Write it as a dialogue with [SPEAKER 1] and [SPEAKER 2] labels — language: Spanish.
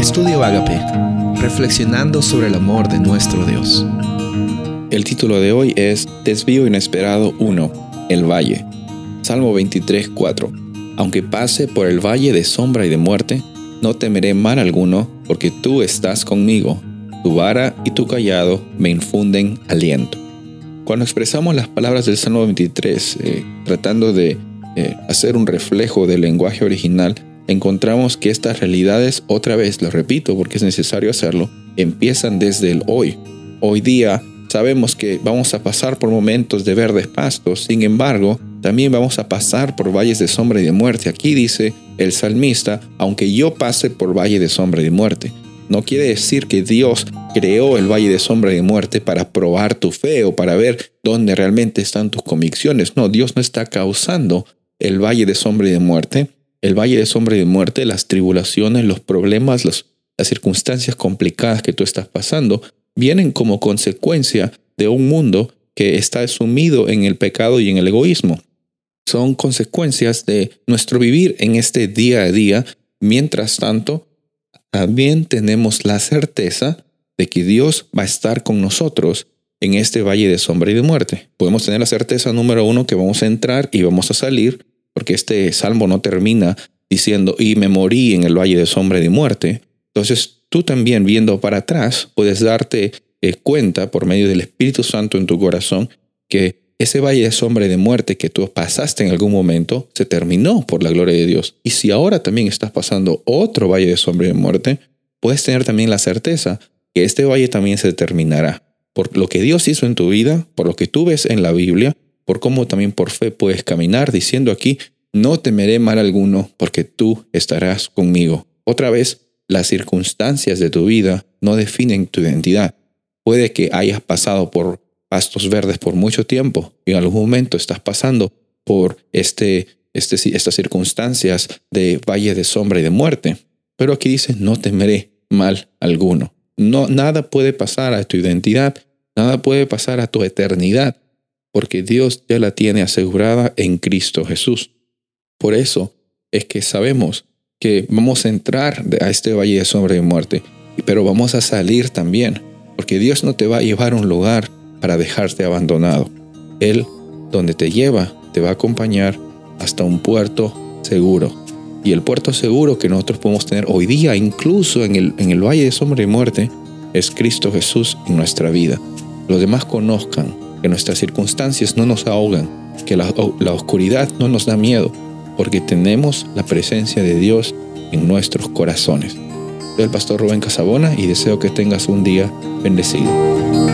[SPEAKER 1] Estudio Agape, reflexionando sobre el amor de nuestro Dios.
[SPEAKER 2] El título de hoy es Desvío Inesperado 1, El Valle. Salmo 23, 4. Aunque pase por el valle de sombra y de muerte, no temeré mal alguno, porque tú estás conmigo. Tu vara y tu callado me infunden aliento. Cuando expresamos las palabras del Salmo 23, eh, tratando de eh, hacer un reflejo del lenguaje original, encontramos que estas realidades, otra vez lo repito porque es necesario hacerlo, empiezan desde el hoy. Hoy día sabemos que vamos a pasar por momentos de verdes pastos, sin embargo, también vamos a pasar por valles de sombra y de muerte. Aquí dice el salmista, aunque yo pase por valle de sombra y de muerte. No quiere decir que Dios creó el valle de sombra y de muerte para probar tu fe o para ver dónde realmente están tus convicciones. No, Dios no está causando el valle de sombra y de muerte, el valle de sombra y de muerte, las tribulaciones, los problemas, las circunstancias complicadas que tú estás pasando, vienen como consecuencia de un mundo que está sumido en el pecado y en el egoísmo. Son consecuencias de nuestro vivir en este día a día. Mientras tanto, también tenemos la certeza de que Dios va a estar con nosotros en este valle de sombra y de muerte. Podemos tener la certeza número uno que vamos a entrar y vamos a salir porque este salmo no termina diciendo, y me morí en el valle de sombra de muerte. Entonces tú también viendo para atrás puedes darte eh, cuenta por medio del Espíritu Santo en tu corazón que ese valle de sombra y de muerte que tú pasaste en algún momento se terminó por la gloria de Dios. Y si ahora también estás pasando otro valle de sombra y de muerte, puedes tener también la certeza que este valle también se terminará. Por lo que Dios hizo en tu vida, por lo que tú ves en la Biblia, por cómo también por fe puedes caminar diciendo aquí, no temeré mal alguno porque tú estarás conmigo. Otra vez, las circunstancias de tu vida no definen tu identidad. Puede que hayas pasado por pastos verdes por mucho tiempo y en algún momento estás pasando por este, este, estas circunstancias de valle de sombra y de muerte. Pero aquí dice, no temeré mal alguno. No, nada puede pasar a tu identidad, nada puede pasar a tu eternidad porque Dios ya la tiene asegurada en Cristo Jesús. Por eso es que sabemos que vamos a entrar a este valle de sombra y muerte, pero vamos a salir también, porque Dios no te va a llevar a un lugar para dejarte abandonado. Él, donde te lleva, te va a acompañar hasta un puerto seguro. Y el puerto seguro que nosotros podemos tener hoy día, incluso en el, en el valle de sombra y muerte, es Cristo Jesús en nuestra vida. Los demás conozcan que nuestras circunstancias no nos ahogan, que la, oscuridad no nos da miedo, porque tenemos la presencia de Dios en nuestros corazones. Soy el pastor Rubén Casabona y deseo que tengas un día bendecido.